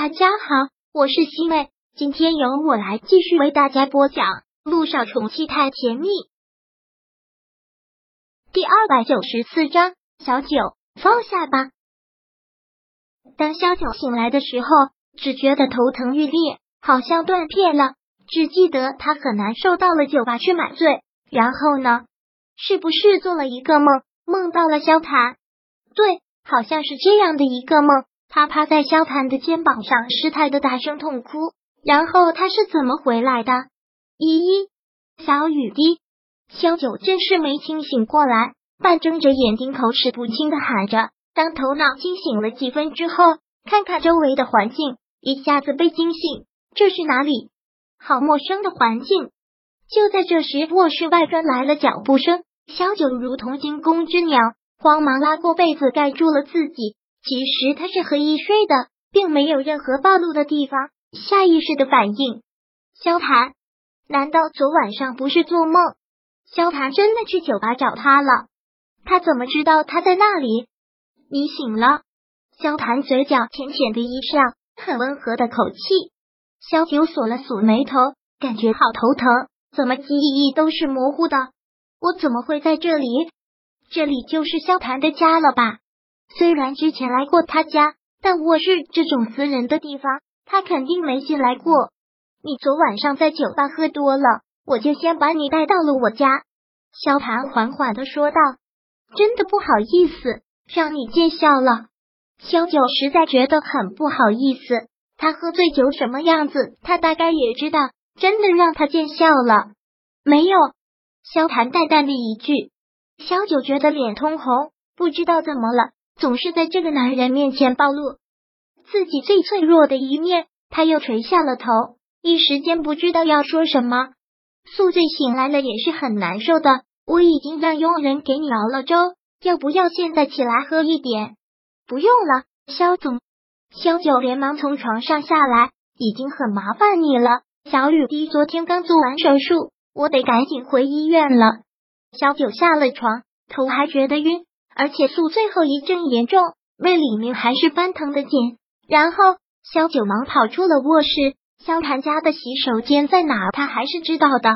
大家好，我是西妹，今天由我来继续为大家播讲《路上宠妻太甜蜜》第二百九十四章。小九，放下吧。当小九醒来的时候，只觉得头疼欲裂，好像断片了。只记得他很难受，到了酒吧去买醉。然后呢？是不是做了一个梦，梦到了萧谈？对，好像是这样的一个梦。他趴在萧谈的肩膀上，失态的大声痛哭。然后他是怎么回来的？依依，小雨滴，萧九真是没清醒过来，半睁着眼睛，口齿不清的喊着。当头脑清醒了几分之后，看看周围的环境，一下子被惊醒。这是哪里？好陌生的环境。就在这时，卧室外传来了脚步声。萧九如同惊弓之鸟，慌忙拉过被子盖住了自己。其实他是合衣睡的，并没有任何暴露的地方。下意识的反应，萧谈，难道昨晚上不是做梦？萧谈真的去酒吧找他了？他怎么知道他在那里？你醒了？萧谈嘴角浅浅的一笑，很温和的口气。萧九锁了锁眉头，感觉好头疼，怎么记忆都是模糊的？我怎么会在这里？这里就是萧谈的家了吧？虽然之前来过他家，但卧室这种私人的地方，他肯定没进来过。你昨晚上在酒吧喝多了，我就先把你带到了我家。萧谈缓缓的说道：“真的不好意思，让你见笑了。”萧九实在觉得很不好意思，他喝醉酒什么样子，他大概也知道。真的让他见笑了？没有。萧谈淡淡的一句。萧九觉得脸通红，不知道怎么了。总是在这个男人面前暴露自己最脆弱的一面，他又垂下了头，一时间不知道要说什么。宿醉醒来了也是很难受的，我已经让佣人给你熬了粥，要不要现在起来喝一点？不用了，肖总。肖九连忙从床上下来，已经很麻烦你了。小雨滴昨天刚做完手术，我得赶紧回医院了。小九下了床，头还觉得晕。而且宿醉后遗症严重，胃里面还是翻腾的紧。然后萧九忙跑出了卧室，萧谭家的洗手间在哪？他还是知道的，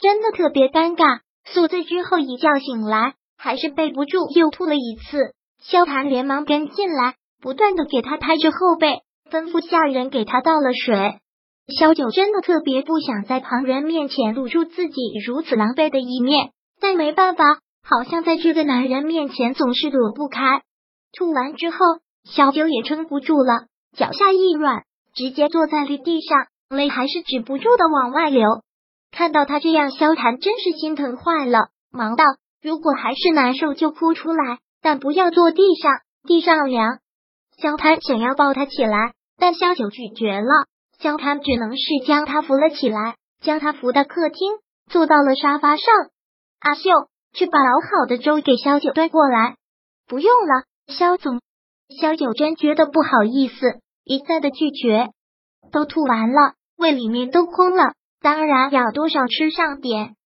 真的特别尴尬。宿醉之后一觉醒来，还是背不住又吐了一次。萧谭连忙跟进来，不断的给他拍着后背，吩咐下人给他倒了水。萧九真的特别不想在旁人面前露出自己如此狼狈的一面，但没办法。好像在这个男人面前总是躲不开。吐完之后，小九也撑不住了，脚下一软，直接坐在了地上，泪还是止不住的往外流。看到他这样，萧谈真是心疼坏了，忙道：“如果还是难受，就哭出来，但不要坐地上，地上凉。”萧谈想要抱他起来，但萧九拒绝了。萧谈只能是将他扶了起来，将他扶到客厅，坐到了沙发上。阿秀。去把熬好的粥给萧九端过来。不用了，萧总。萧九真觉得不好意思，一再的拒绝。都吐完了，胃里面都空了，当然要多少吃上点。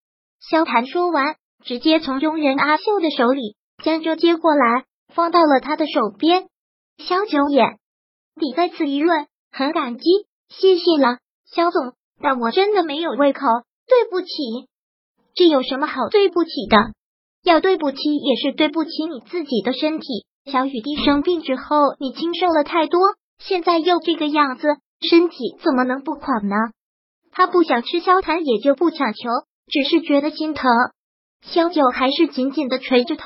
萧谭说完，直接从佣人阿秀的手里将粥接过来，放到了他的手边。萧九眼底再次一润，很感激，谢谢了，萧总。但我真的没有胃口，对不起。这有什么好对不起的？要对不起也是对不起你自己的身体。小雨滴生病之后，你经受了太多，现在又这个样子，身体怎么能不垮呢？他不想吃萧檀，也就不强求，只是觉得心疼。萧九还是紧紧的垂着头，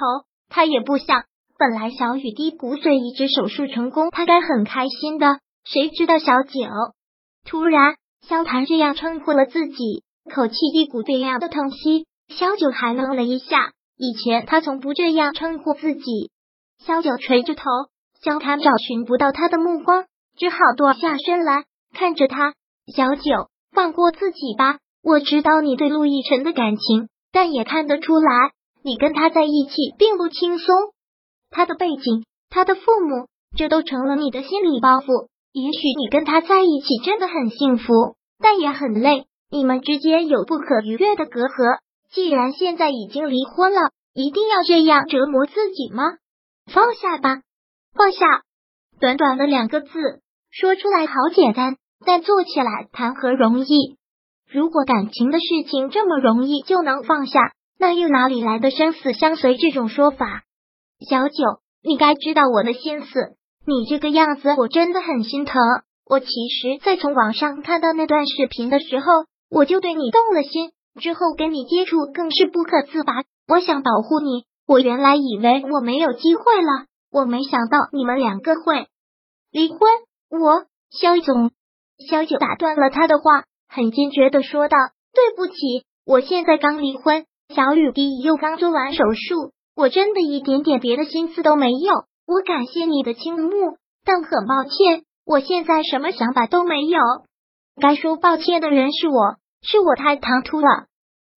他也不想。本来小雨滴骨髓移植手术成功，他该很开心的，谁知道小九突然萧檀这样称呼了自己。口气一股这样的疼惜，萧九还愣了一下。以前他从不这样称呼自己。萧九垂着头，萧谭找寻不到他的目光，只好躲下身来看着他。小九，放过自己吧。我知道你对陆亦辰的感情，但也看得出来，你跟他在一起并不轻松。他的背景，他的父母，这都成了你的心理包袱。也许你跟他在一起真的很幸福，但也很累。你们之间有不可逾越的隔阂，既然现在已经离婚了，一定要这样折磨自己吗？放下吧，放下。短短的两个字，说出来好简单，但做起来谈何容易？如果感情的事情这么容易就能放下，那又哪里来的生死相随这种说法？小九，你该知道我的心思。你这个样子，我真的很心疼。我其实，在从网上看到那段视频的时候，我就对你动了心。之后跟你接触更是不可自拔。我想保护你。我原来以为我没有机会了，我没想到你们两个会离婚。我肖总，肖九打断了他的话，很坚决的说道：“对不起，我现在刚离婚，小雨滴又刚做完手术，我真的一点点别的心思都没有。我感谢你的倾慕，但很抱歉。”我现在什么想法都没有，该说抱歉的人是我，是我太唐突了。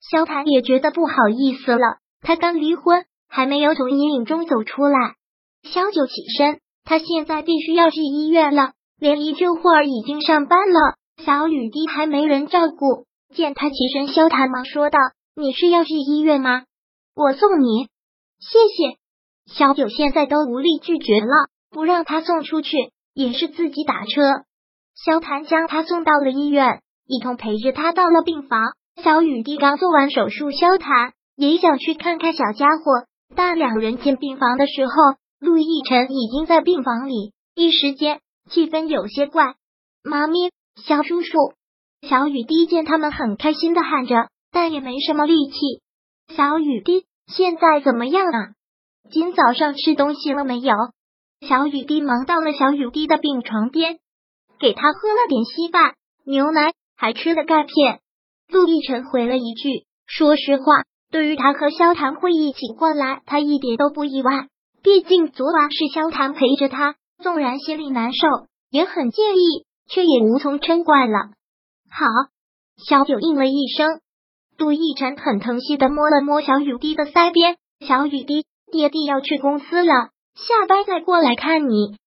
萧谭也觉得不好意思了，他刚离婚，还没有从阴影中走出来。萧九起身，他现在必须要去医院了，连姨这会儿已经上班了，小雨滴还没人照顾。见他起身，萧谭忙说道：“你是要去医院吗？我送你，谢谢。”萧九现在都无力拒绝了，不让他送出去。也是自己打车，萧谭将他送到了医院，一同陪着他到了病房。小雨滴刚做完手术，消痰也想去看看小家伙，但两人进病房的时候，陆亦辰已经在病房里，一时间气氛有些怪。妈咪，小叔叔，小雨滴见他们很开心的喊着，但也没什么力气。小雨滴，现在怎么样啊？今早上吃东西了没有？小雨滴忙到了小雨滴的病床边，给他喝了点稀饭、牛奶，还吃了钙片。陆亦辰回了一句：“说实话，对于他和萧谭会一起过来，他一点都不意外。毕竟昨晚是萧谭陪着他，纵然心里难受，也很介意，却也无从嗔怪了。”好，小九应了一声。陆亦辰很疼惜的摸了摸小雨滴的腮边：“小雨滴，爹地要去公司了。”下班再过来看你。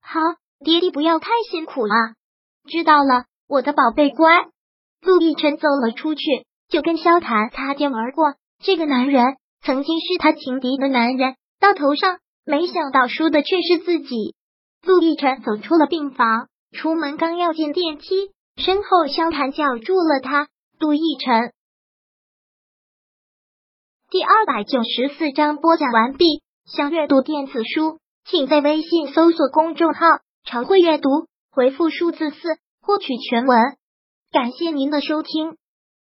好，爹地不要太辛苦了。知道了，我的宝贝乖。陆亦辰走了出去，就跟萧谭擦肩而过。这个男人曾经是他情敌的男人，到头上没想到输的却是自己。陆亦辰走出了病房，出门刚要进电梯，身后萧谭叫住了他。陆亦辰，第二百九十四章播讲完毕。想阅读电子书，请在微信搜索公众号“常会阅读”，回复数字四获取全文。感谢您的收听。